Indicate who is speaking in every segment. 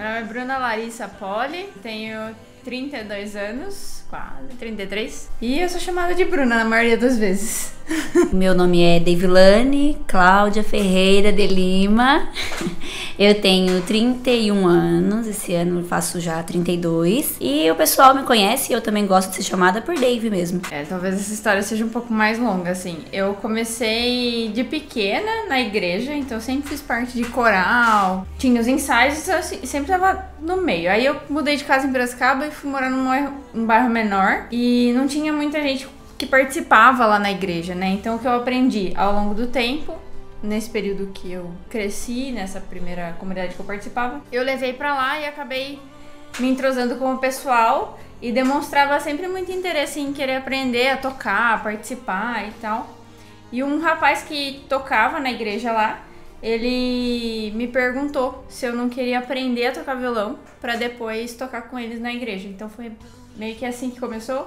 Speaker 1: Meu nome é Bruna Larissa Poli, tenho 32 anos, quase 33. E eu sou chamada de Bruna na maioria das vezes.
Speaker 2: Meu nome é Devilane Cláudia Ferreira de Lima. Eu tenho 31 anos, esse ano faço já 32. E o pessoal me conhece e eu também gosto de ser chamada por Dave mesmo.
Speaker 1: É, talvez essa história seja um pouco mais longa, assim. Eu comecei de pequena na igreja, então sempre fiz parte de coral. Tinha os ensaios, eu sempre tava no meio. Aí eu mudei de casa em Piracicaba e fui morar num bairro menor. E não tinha muita gente que participava lá na igreja, né? Então o que eu aprendi ao longo do tempo nesse período que eu cresci, nessa primeira comunidade que eu participava, eu levei para lá e acabei me entrosando com o pessoal e demonstrava sempre muito interesse em querer aprender a tocar, a participar e tal. E um rapaz que tocava na igreja lá, ele me perguntou se eu não queria aprender a tocar violão para depois tocar com eles na igreja. Então foi meio que assim que começou,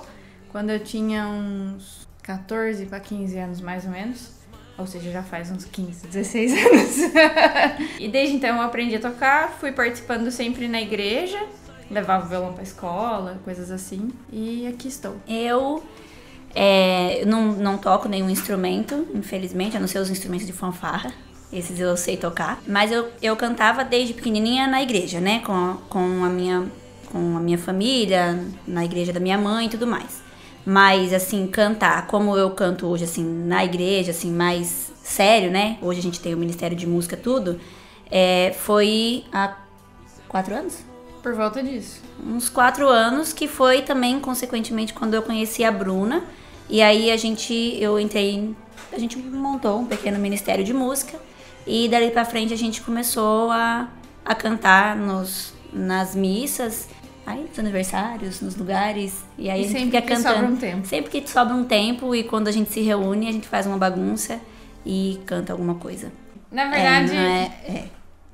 Speaker 1: quando eu tinha uns 14 para 15 anos mais ou menos. Ou seja, já faz uns 15, 16 anos. e desde então eu aprendi a tocar, fui participando sempre na igreja, levava o violão pra escola, coisas assim. E aqui estou.
Speaker 2: Eu é, não, não toco nenhum instrumento, infelizmente, a não ser os instrumentos de fanfarra. Esses eu sei tocar. Mas eu, eu cantava desde pequenininha na igreja, né? Com, com, a minha, com a minha família, na igreja da minha mãe e tudo mais. Mas, assim, cantar como eu canto hoje, assim, na igreja, assim, mais sério, né? Hoje a gente tem o Ministério de Música, tudo. É, foi há quatro anos?
Speaker 1: Por volta disso.
Speaker 2: Uns quatro anos, que foi também, consequentemente, quando eu conheci a Bruna. E aí a gente, eu entrei, a gente montou um pequeno Ministério de Música. E dali pra frente a gente começou a, a cantar nos, nas missas Aí nos aniversários, nos lugares. E aí e a gente fica cantando.
Speaker 1: Sobra um tempo.
Speaker 2: Sempre que sobra um tempo e quando a gente se reúne, a gente faz uma bagunça e canta alguma coisa.
Speaker 1: Na verdade.
Speaker 2: É, é, é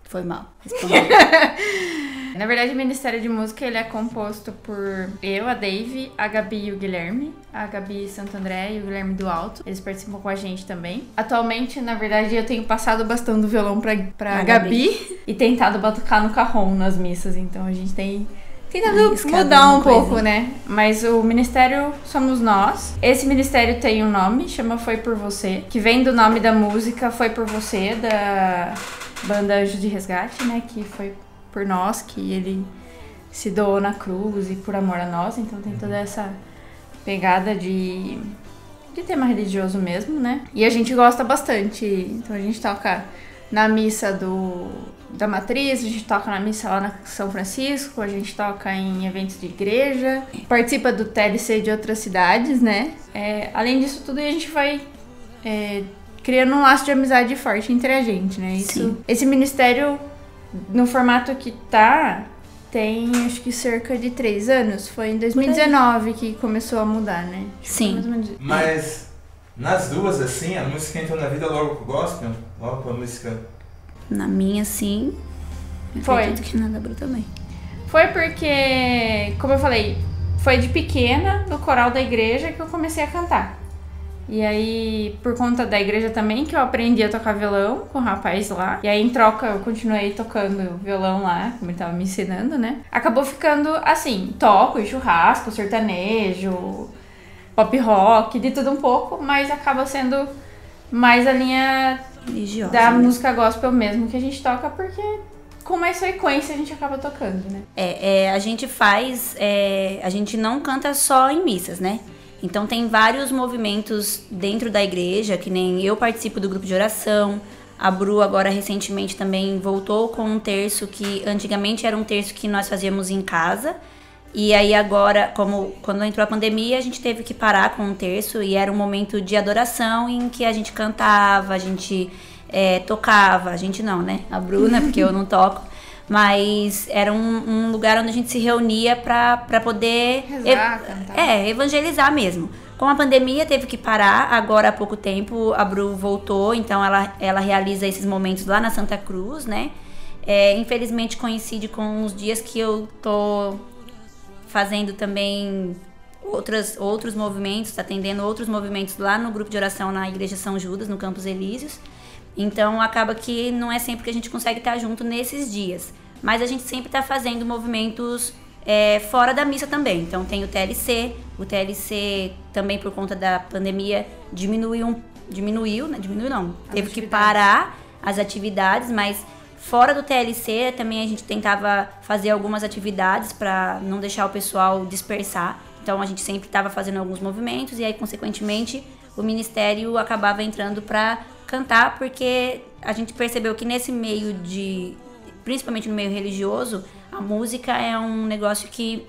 Speaker 2: foi mal.
Speaker 1: Na verdade, o Ministério de Música ele é composto por eu, a Dave, a Gabi e o Guilherme. A Gabi Santo André e o Guilherme do Alto. Eles participam com a gente também. Atualmente, na verdade, eu tenho passado o bastão do violão pra, pra Gabi, Gabi e tentado batucar no carrom nas missas. Então a gente tem Tentando mudar um pouco, né? Mas o ministério somos nós. Esse ministério tem um nome, chama Foi Por Você, que vem do nome da música Foi Por Você, da banda Anjo de Resgate, né? Que foi por nós, que ele se doou na cruz e por amor a nós. Então tem toda essa pegada de, de tema religioso mesmo, né? E a gente gosta bastante. Então a gente toca na missa do da matriz, a gente toca na missa lá na São Francisco, a gente toca em eventos de igreja, participa do TLC de outras cidades, né? É, além disso tudo, a gente vai é, criando um laço de amizade forte entre a gente, né? Isso, Sim. Esse ministério, no formato que tá, tem acho que cerca de três anos. Foi em 2019 que começou a mudar, né?
Speaker 2: Sim.
Speaker 3: Mas nas duas, assim, a música entrou na vida logo com o gospel? Logo com a música
Speaker 2: na minha, sim.
Speaker 1: Foi.
Speaker 2: Acredito que na da Bru também.
Speaker 1: Foi porque, como eu falei, foi de pequena, no coral da igreja, que eu comecei a cantar. E aí, por conta da igreja também, que eu aprendi a tocar violão com o rapaz lá. E aí, em troca, eu continuei tocando violão lá, como ele tava me ensinando, né? Acabou ficando assim: toco churrasco, sertanejo, pop rock, de tudo um pouco, mas acaba sendo mais a linha
Speaker 2: religiosa.
Speaker 1: Da né? música gospel mesmo que a gente toca, porque com mais frequência a gente acaba tocando, né?
Speaker 2: É, é a gente faz. É, a gente não canta só em missas, né? Então tem vários movimentos dentro da igreja, que nem eu participo do grupo de oração. A Bru agora recentemente também voltou com um terço que antigamente era um terço que nós fazíamos em casa. E aí agora, como quando entrou a pandemia, a gente teve que parar com um terço e era um momento de adoração em que a gente cantava, a gente é, tocava, a gente não, né? A Bruna, porque eu não toco. Mas era um, um lugar onde a gente se reunia para poder
Speaker 1: Rezar,
Speaker 2: ev é, evangelizar mesmo. Com a pandemia teve que parar, agora há pouco tempo a Bru voltou, então ela, ela realiza esses momentos lá na Santa Cruz, né? É, infelizmente coincide com os dias que eu tô fazendo também outras, outros movimentos, atendendo outros movimentos lá no grupo de oração na Igreja São Judas, no Campos Elíseos. Então acaba que não é sempre que a gente consegue estar junto nesses dias. mas a gente sempre está fazendo movimentos é, fora da missa também. Então tem o TLC, o TLC também por conta da pandemia diminuiu, diminuiu, né? diminuiu não, teve que parar as atividades, mas fora do TLC também a gente tentava fazer algumas atividades para não deixar o pessoal dispersar. Então a gente sempre estava fazendo alguns movimentos e aí consequentemente o ministério acabava entrando para cantar porque a gente percebeu que nesse meio de principalmente no meio religioso a música é um negócio que,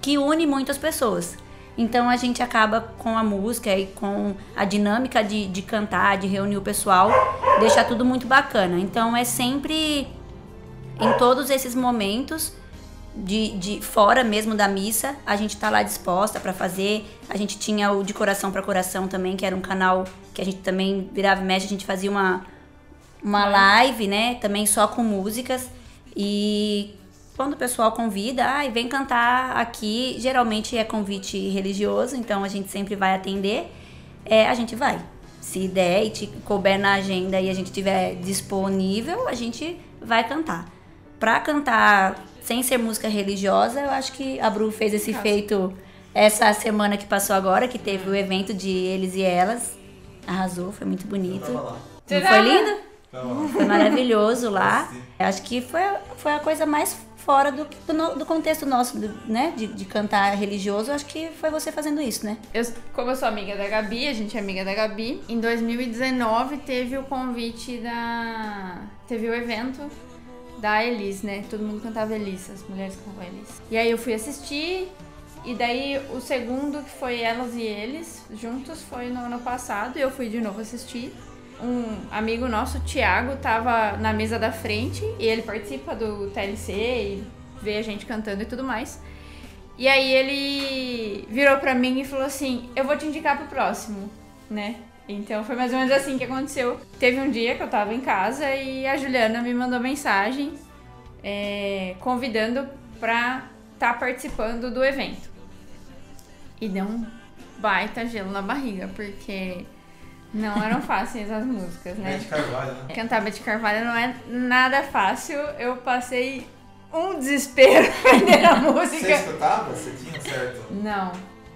Speaker 2: que une muitas pessoas. Então a gente acaba com a música e com a dinâmica de, de cantar, de reunir o pessoal, deixar tudo muito bacana. Então é sempre em todos esses momentos de, de fora mesmo da missa, a gente tá lá disposta para fazer. A gente tinha o de coração para coração também, que era um canal que a gente também virava e mexe, a gente fazia uma uma live, né, também só com músicas e quando o pessoal convida, ai, ah, vem cantar aqui, geralmente é convite religioso, então a gente sempre vai atender, é, a gente vai. Se der e te couber na agenda e a gente tiver disponível, a gente vai cantar. Pra cantar sem ser música religiosa, eu acho que a Bru fez esse feito essa semana que passou agora, que teve o evento de eles e elas. Arrasou, foi muito bonito. Não foi lindo? Foi maravilhoso lá. Acho que foi, foi a coisa mais fora do, do, do contexto nosso, do, né? De, de, cantar religioso, acho que foi você fazendo isso, né?
Speaker 1: Eu, como eu sou amiga da Gabi, a gente é amiga da Gabi, em 2019 teve o convite da. Teve o evento da Elis, né? Todo mundo cantava Elis, as mulheres cantavam Elis. E aí eu fui assistir, e daí o segundo, que foi Elas e Eles, juntos, foi no ano passado, e eu fui de novo assistir um amigo nosso, Thiago, tava na mesa da frente e ele participa do TLC e vê a gente cantando e tudo mais. E aí ele virou pra mim e falou assim: Eu vou te indicar pro próximo, né? Então foi mais ou menos assim que aconteceu. Teve um dia que eu tava em casa e a Juliana me mandou mensagem é, convidando pra estar tá participando do evento. E deu um baita gelo na barriga, porque não eram fáceis as músicas, né?
Speaker 3: Bete Carvalho, né?
Speaker 1: Cantar Bete Carvalho não é nada fácil. Eu passei um desespero aprender a música. Você
Speaker 3: escutava? Você tinha certo?
Speaker 1: Não.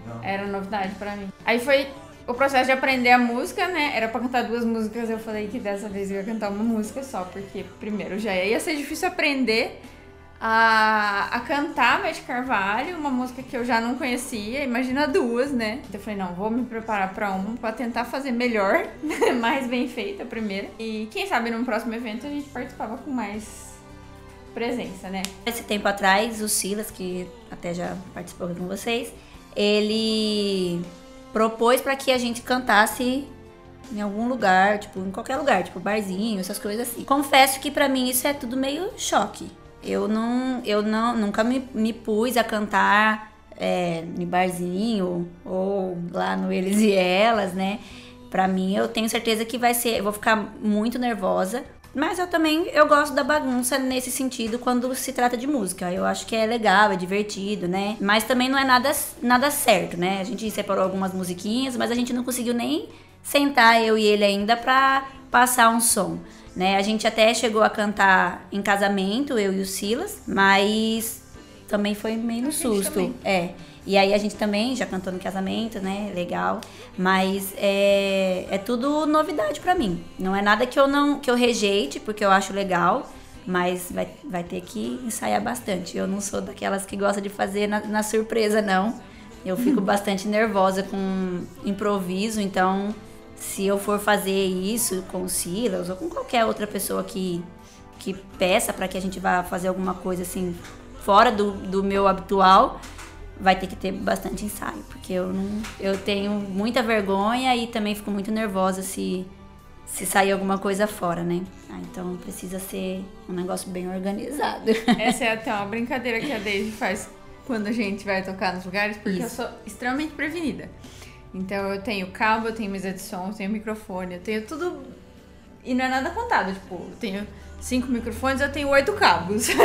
Speaker 1: Não. Era novidade pra mim. Aí foi o processo de aprender a música, né? Era pra cantar duas músicas. Eu falei que dessa vez eu ia cantar uma música só, porque primeiro já ia ser difícil aprender a, a cantar Beth Carvalho, uma música que eu já não conhecia, imagina duas, né? Então eu falei, não, vou me preparar para uma para tentar fazer melhor, mais bem feita a primeira. E quem sabe no próximo evento a gente participava com mais presença, né?
Speaker 2: Esse tempo atrás, o Silas, que até já participou com vocês, ele propôs para que a gente cantasse em algum lugar, tipo, em qualquer lugar, tipo barzinho, essas coisas assim. Confesso que para mim isso é tudo meio choque. Eu não, eu não, nunca me, me pus a cantar é, em barzinho ou lá no Eles e Elas, né? Pra mim, eu tenho certeza que vai ser, eu vou ficar muito nervosa. Mas eu também, eu gosto da bagunça nesse sentido quando se trata de música. Eu acho que é legal, é divertido, né? Mas também não é nada, nada certo, né? A gente separou algumas musiquinhas, mas a gente não conseguiu nem sentar, eu e ele ainda, pra passar um som. Né? A gente até chegou a cantar em casamento, eu e o Silas, mas também foi meio no susto. Também. É. E aí a gente também já cantou no casamento, né? Legal. Mas é, é tudo novidade para mim. Não é nada que eu não que eu rejeite, porque eu acho legal. Mas vai, vai ter que ensaiar bastante. Eu não sou daquelas que gosta de fazer na, na surpresa, não. Eu fico bastante nervosa com improviso, então se eu for fazer isso com o Silas ou com qualquer outra pessoa que, que peça para que a gente vá fazer alguma coisa assim fora do, do meu habitual, vai ter que ter bastante ensaio, porque eu não eu tenho muita vergonha e também fico muito nervosa se se sair alguma coisa fora, né? Ah, então precisa ser um negócio bem organizado.
Speaker 1: Essa é até uma brincadeira que a Daisy faz quando a gente vai tocar nos lugares, porque Isso. eu sou extremamente prevenida. Então eu tenho cabo, eu tenho mesa de som, eu tenho microfone, eu tenho tudo. E não é nada contado, tipo, eu tenho cinco microfones, eu tenho oito cabos.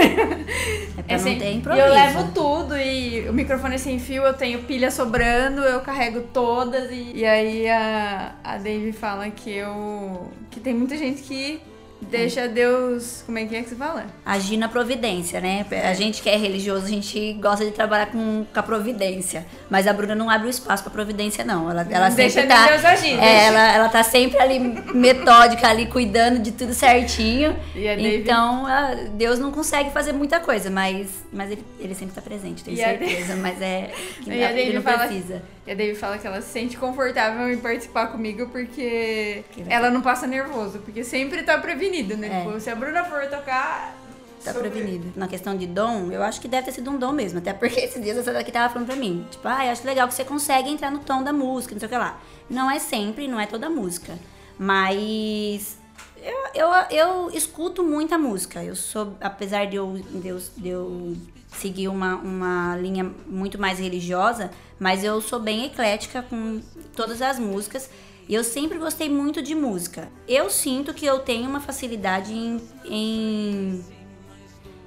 Speaker 2: É pra é não ter improviso.
Speaker 1: E eu levo tudo, e o microfone é sem fio, eu tenho pilha sobrando, eu carrego todas, e, e aí a, a Dave fala que eu. que tem muita gente que deixa Deus. Como é que é que você fala?
Speaker 2: Agir na providência, né? A gente que é religioso, a gente gosta de trabalhar com, com a providência. Mas a Bruna não abre o espaço pra providência, não. Ela, ela
Speaker 1: Deixa
Speaker 2: sempre tá.
Speaker 1: Deus agir,
Speaker 2: é,
Speaker 1: deixa.
Speaker 2: ela, ela tá sempre ali metódica, ali, cuidando de tudo certinho.
Speaker 1: E a David-
Speaker 2: Então, ela- Deus não consegue fazer muita coisa, mas, mas ele, ele sempre tá presente, tenho
Speaker 1: E a
Speaker 2: certeza. Mas é. que
Speaker 1: E a
Speaker 2: ele
Speaker 1: David
Speaker 2: não
Speaker 1: fala-
Speaker 2: precisa.
Speaker 1: E a David fala que ela se sente confortável em participar comigo porque ela não passa nervoso, porque sempre tá prevenido, né?
Speaker 2: É.
Speaker 1: Tipo, se a Bruna for tocar.
Speaker 2: Tá
Speaker 3: Sobre-
Speaker 2: prevenido. Na questão de dom, eu acho que deve ter sido um dom mesmo. Até porque esses dias essa daqui tava falando pra mim. Tipo, ah, eu acho legal que você consegue entrar no tom da música, não sei o que lá. Não é sempre, não é toda música. Mas eu, eu, eu escuto muita música. Eu sou, apesar de eu, de eu, de eu seguir uma, uma linha muito mais religiosa, mas eu sou bem eclética com todas as músicas. E eu sempre gostei muito de música. Eu sinto que eu tenho uma facilidade em- em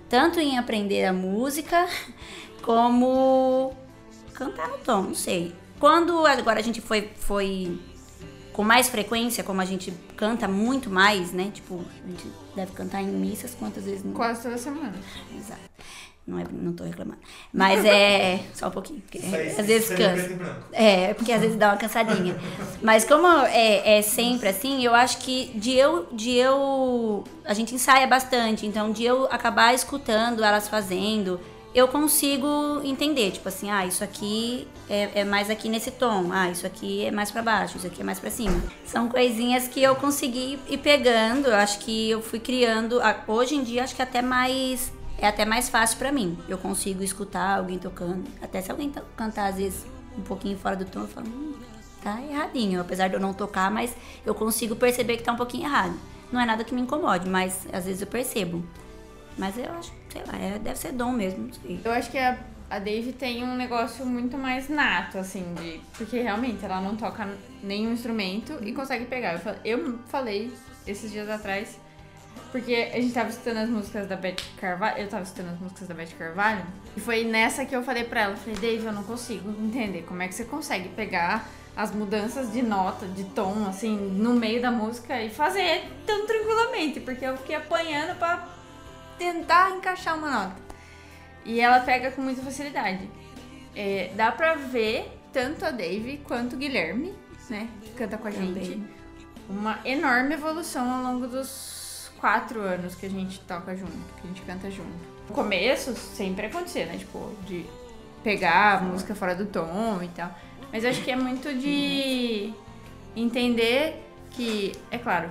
Speaker 2: tanto em aprender a música como cantar no tom, não sei. Quando agora a gente foi, foi com mais frequência, como a gente canta muito mais, né? Tipo, a gente deve cantar em missas quantas vezes no
Speaker 1: Quase toda semana.
Speaker 2: Exato. Não, é, não tô reclamando. Mas é. Só um pouquinho. porque
Speaker 3: Isso aí,
Speaker 2: às vezes
Speaker 3: isso aí é
Speaker 2: cansa. É, porque às vezes dá uma cansadinha. Mas como é, é sempre assim, eu acho que de eu, de eu. A gente ensaia bastante, então de eu acabar escutando elas fazendo, eu consigo entender. Tipo assim, ah, isso aqui é, é mais aqui nesse tom, ah, isso aqui é mais pra baixo, isso aqui é mais pra cima. São coisinhas que eu consegui ir pegando, eu acho que eu fui criando. Hoje em dia, acho que até mais. É até mais fácil pra mim. Eu consigo escutar alguém tocando. Até se alguém cantar, às vezes, um pouquinho fora do tom, eu falo, hum, tá erradinho. Apesar de eu não tocar, mas eu consigo perceber que tá um pouquinho errado. Não é nada que me incomode, mas às vezes eu percebo. Mas eu acho, sei lá, é- deve ser dom mesmo, não sei.
Speaker 1: Eu acho que a, a Dave tem um negócio muito mais nato, assim, de. Porque realmente ela não toca nenhum instrumento e consegue pegar. Eu, eu falei esses dias atrás, porque a gente tava escutando as músicas da Beth Carvalho. Eu tava escutando as músicas da Beth Carvalho. E foi nessa que eu falei pra ela, falei, Dave, eu não consigo entender como é que você consegue pegar as mudanças de nota, de tom, assim, no meio da música e fazer tão tranquilamente, porque eu fiquei apanhando pra tentar encaixar uma nota. E ela pega com muita facilidade. É, dá pra ver tanto a Dave quanto o Guilherme, né? Que canta com a gente. Uma enorme evolução ao longo dos quatro anos que a gente toca junto, que a gente canta junto. No começo sempre acontecia, né? Tipo, de pegar a música fora do tom e tal. Mas acho que é muito de entender que, é claro,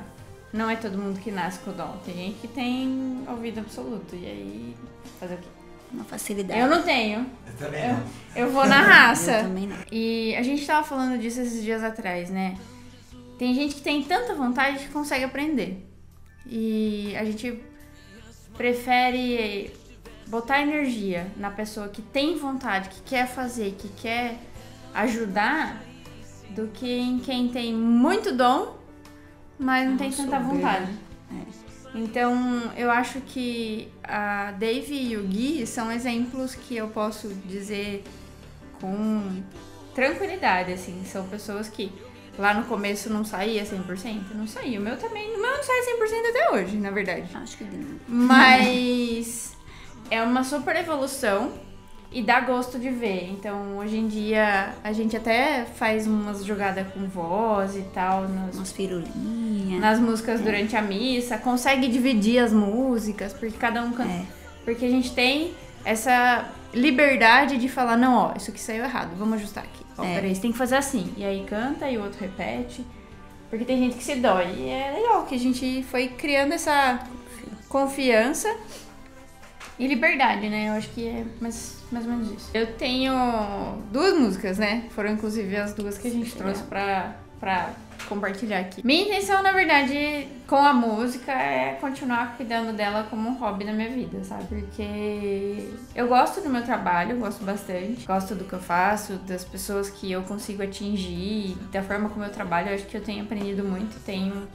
Speaker 1: não é todo mundo que nasce com o dom. Tem gente que tem ouvido absoluto. E aí, fazer o quê?
Speaker 2: Uma facilidade.
Speaker 1: Eu não tenho.
Speaker 3: Eu também
Speaker 1: Eu,
Speaker 3: não.
Speaker 1: eu vou na raça.
Speaker 2: Eu também não.
Speaker 1: E a gente tava falando disso esses dias atrás, né? Tem gente que tem tanta vontade que consegue aprender. E a gente prefere botar energia na pessoa que tem vontade, que quer fazer, que quer ajudar, do que em quem tem muito dom, mas não tem tanta vontade. Então, eu acho que a Dave e o Gui são exemplos que eu posso dizer com tranquilidade, assim. São pessoas que lá no começo não saía 100%, não saía. O meu também, o meu não sai 100% até hoje, na verdade.
Speaker 2: Acho que não.
Speaker 1: Mas é uma super evolução e dá gosto de ver. Então, hoje em dia, a gente até faz umas jogadas com voz e tal nos,
Speaker 2: Umas firulinhas.
Speaker 1: nas músicas durante a missa, consegue dividir as músicas, porque cada um canta.
Speaker 2: É.
Speaker 1: Porque a gente tem essa liberdade de falar, não, ó, isso aqui saiu errado, vamos ajustar aqui. Ó,
Speaker 2: É.
Speaker 1: peraí, você tem que fazer assim. E aí canta e o outro repete. Porque tem gente que se dói. E é legal que a gente foi criando essa confiança e liberdade, né? Eu acho que é mais, mais ou menos isso. Eu tenho duas músicas, né? Foram inclusive as duas que a gente trouxe pra, pra compartilhar aqui. Minha intenção, na verdade, com a música é continuar cuidando dela como um hobby na minha vida, sabe? Porque eu gosto do meu trabalho, gosto bastante. Gosto do que eu faço, das pessoas que eu consigo atingir, da forma como eu trabalho. Eu acho que eu tenho aprendido muito, tenho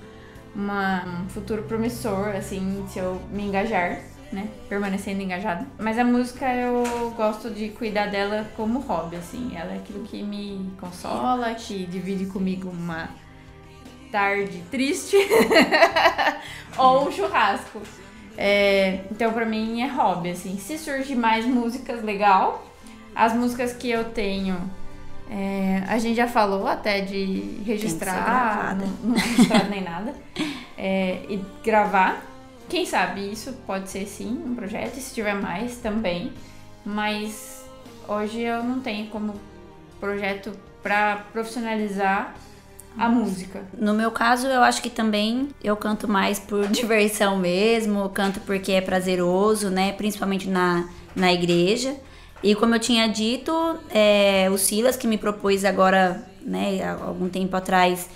Speaker 1: uma, um futuro promissor, assim, se eu me engajar, né? Permanecendo engajada. Mas a música eu gosto de cuidar dela como hobby, assim. Ela é aquilo que me consola, que divide comigo uma tarde triste ou um churrasco. É, então pra mim é hobby, assim. Se surgir mais músicas, legal. As músicas que eu tenho, é, a gente já falou até de registrar, não, não registrado nem nada, é, e gravar. Quem sabe isso pode ser sim um projeto, e se tiver mais também. Mas hoje eu não tenho como projeto para profissionalizar a música.
Speaker 2: No meu caso, eu acho que também eu canto mais por diversão mesmo, canto porque é prazeroso, né? Principalmente na, na igreja. E como eu tinha dito, é, o Silas que me propôs agora, né, algum tempo atrás,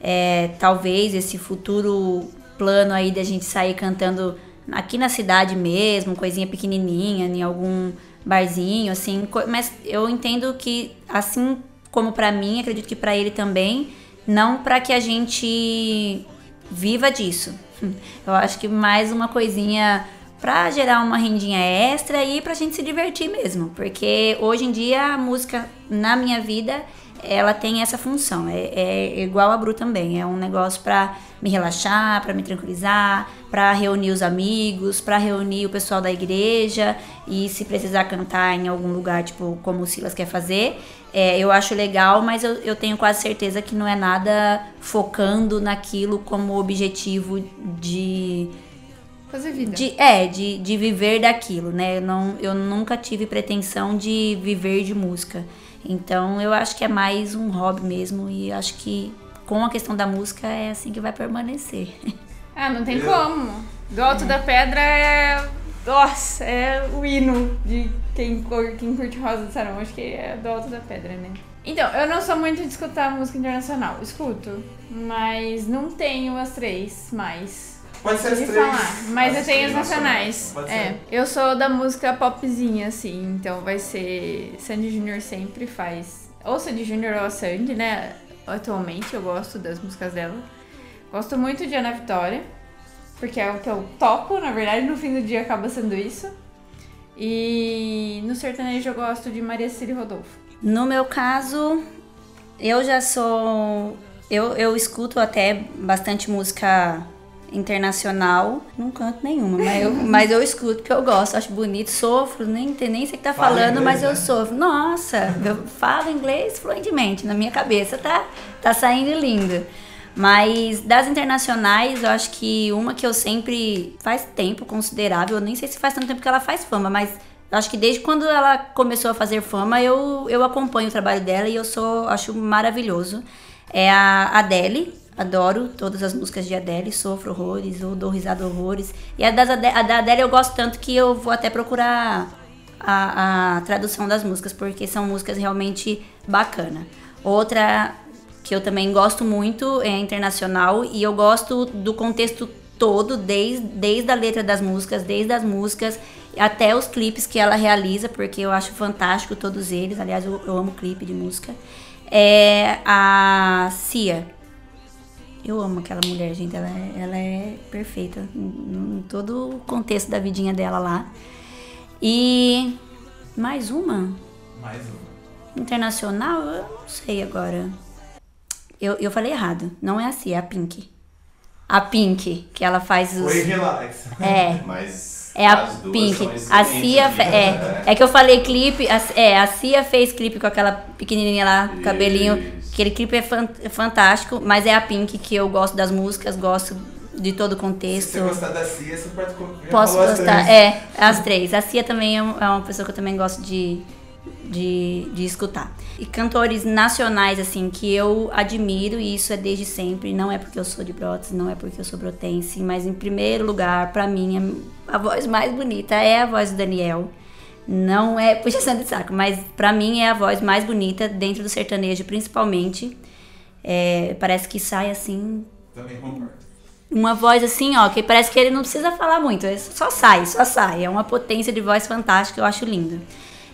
Speaker 2: é, talvez esse futuro plano aí da gente sair cantando aqui na cidade mesmo, coisinha pequenininha, em algum barzinho, assim. Mas eu entendo que, assim como para mim, acredito que para ele também, não para que a gente viva disso. Eu acho que mais uma coisinha para gerar uma rendinha extra e pra gente se divertir mesmo, porque hoje em dia a música na minha vida ela tem essa função, é, é igual a Bru também, é um negócio para me relaxar, para me tranquilizar, para reunir os amigos, para reunir o pessoal da igreja e se precisar cantar em algum lugar, tipo como o Silas quer fazer, é, eu acho legal, mas eu, eu tenho quase certeza que não é nada focando naquilo como objetivo de.
Speaker 1: Fazer vida.
Speaker 2: De, é, de, de viver daquilo, né? Eu, não, eu nunca tive pretensão de viver de música. Então eu acho que é mais um hobby mesmo e acho que com a questão da música é assim que vai permanecer.
Speaker 1: Ah, não tem como. Do Alto é. da Pedra é. Nossa, é o hino de quem, quem curte Rosa do Sarão, acho que é do Alto da Pedra, né? Então, eu não sou muito de escutar música internacional. Escuto, mas não tenho as três mais.
Speaker 3: Pode ser as três.
Speaker 1: Falar, mas eu tenho as nacionais. É, eu sou da música popzinha, assim, então vai ser. Sandy Júnior sempre faz. Ou Sandy Júnior ou a Sandy, né? Atualmente eu gosto das músicas dela. Gosto muito de Ana Vitória, porque é o que eu toco, na verdade, no fim do dia acaba sendo isso. E no sertanejo eu gosto de Maria Cília Rodolfo.
Speaker 2: No meu caso, eu já sou. Eu, eu escuto até bastante música internacional. Não canto nenhuma, mas eu, mas eu escuto porque eu gosto, acho bonito, sofro, nem, nem sei o que tá Fala falando, inglês, mas eu né? sofro. Nossa, eu falo inglês fluentemente, na minha cabeça tá, tá saindo lindo. Mas das internacionais, eu acho que uma que eu sempre faz tempo considerável, eu nem sei se faz tanto tempo que ela faz fama, mas eu acho que desde quando ela começou a fazer fama, eu, eu acompanho o trabalho dela e eu sou acho maravilhoso. É a Adele, adoro todas as músicas de Adele, sofro horrores, eu dou risada horrores. E a, das a da Adele eu gosto tanto que eu vou até procurar a, a tradução das músicas, porque são músicas realmente bacana. Outra que eu também gosto muito, é internacional, e eu gosto do contexto todo, desde, desde a letra das músicas, desde as músicas até os clipes que ela realiza, porque eu acho fantástico todos eles. Aliás, eu, eu amo clipe de música. É a Cia. Eu amo aquela mulher, gente. Ela é, ela é perfeita em, em todo o contexto da vidinha dela lá. E mais uma?
Speaker 3: Mais uma.
Speaker 2: Internacional? Eu não sei agora. Eu, eu falei errado. Não é assim, é a Pink. A Pink, que ela faz os.
Speaker 3: Oi, relax.
Speaker 2: É.
Speaker 4: Mas.
Speaker 2: É a Pink. A Cia. É, é que eu falei clipe. A, é, a Cia fez clipe com aquela pequenininha lá, Isso. cabelinho. Aquele clipe é, fan, é fantástico, mas é a Pink que eu gosto das músicas, gosto de todo o contexto. Se
Speaker 3: você gostar da Cia, você pode
Speaker 2: Posso gostar, é, as três. A Cia também é uma pessoa que eu também gosto de, de, de escutar. E cantores nacionais, assim, que eu admiro, e isso é desde sempre, não é porque eu sou de Brotas, não é porque eu sou brotense, mas em primeiro lugar, para mim, a voz mais bonita é a voz do Daniel. Não é puxação de saco, mas para mim é a voz mais bonita dentro do sertanejo, principalmente. É, parece que sai assim.
Speaker 3: Também concordo.
Speaker 2: Uma voz assim, ó, que parece que ele não precisa falar muito, é só sai, só sai. É uma potência de voz fantástica, eu acho lindo.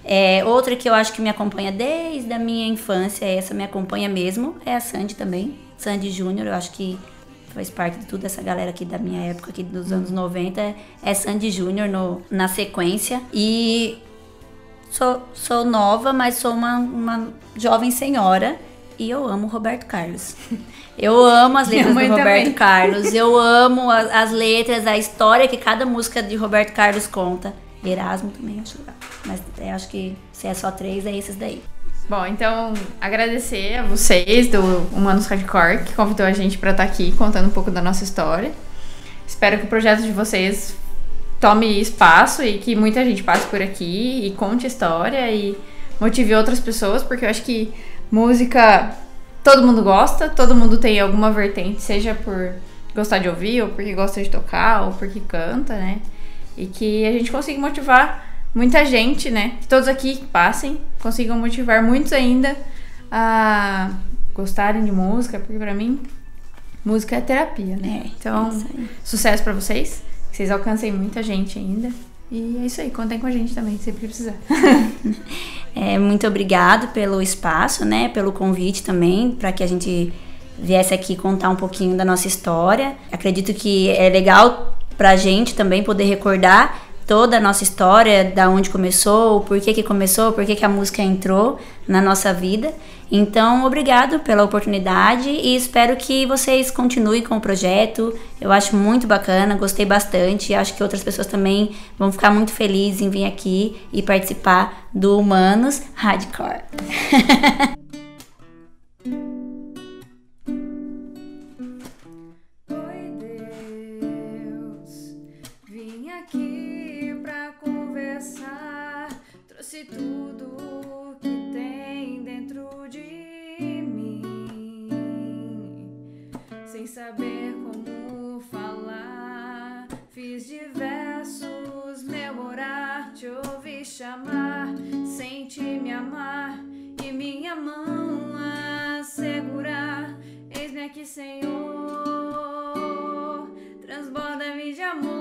Speaker 2: É, outra que eu acho que me acompanha desde a minha infância, essa me acompanha mesmo, é a Sandy também. Sandy Júnior, eu acho que faz parte de toda essa galera aqui da minha época, aqui dos anos 90, é Sandy Júnior na sequência. E sou, sou nova, mas sou uma, uma jovem senhora e eu amo Roberto Carlos. Eu amo as letras do Roberto também. Carlos, eu amo as, as, letras, a história que cada música de Roberto Carlos conta. Erasmo também acho legal. Mas eu acho que se é só três, é esses daí.
Speaker 1: Bom, então agradecer a vocês do Humanos Hardcore que convidou a gente para estar tá aqui contando um pouco da nossa história. Espero que o projeto de vocês tome espaço e que muita gente passe por aqui e conte história e motive outras pessoas, porque eu acho que música todo mundo gosta, todo mundo tem alguma vertente, seja por gostar de ouvir, ou porque gosta de tocar, ou porque canta, né? E que a gente consiga motivar muita gente, né? Que todos aqui que passem consigam motivar muitos ainda a gostarem de música, porque para mim música é terapia, né? É, então, é sucesso para vocês, que vocês alcancem muita gente ainda. E é isso aí, contem com a gente também, sempre que precisar.
Speaker 2: é, muito obrigado pelo espaço, né? Pelo convite também, para que a gente viesse aqui contar um pouquinho da nossa história. Acredito que é legal pra gente também poder recordar toda a nossa história, da onde começou, por que que começou, por que que a música entrou na nossa vida. Então, obrigado pela oportunidade e espero que vocês continuem com o projeto. Eu acho muito bacana, gostei bastante. Acho que outras pessoas também vão ficar muito felizes em vir aqui e participar do Humanos Hardcore.
Speaker 1: saber como falar. Fiz diversos meu orar, te ouvi chamar, senti me amar e minha mão a segurar. Eis-me aqui, Senhor, transborda-me de amor.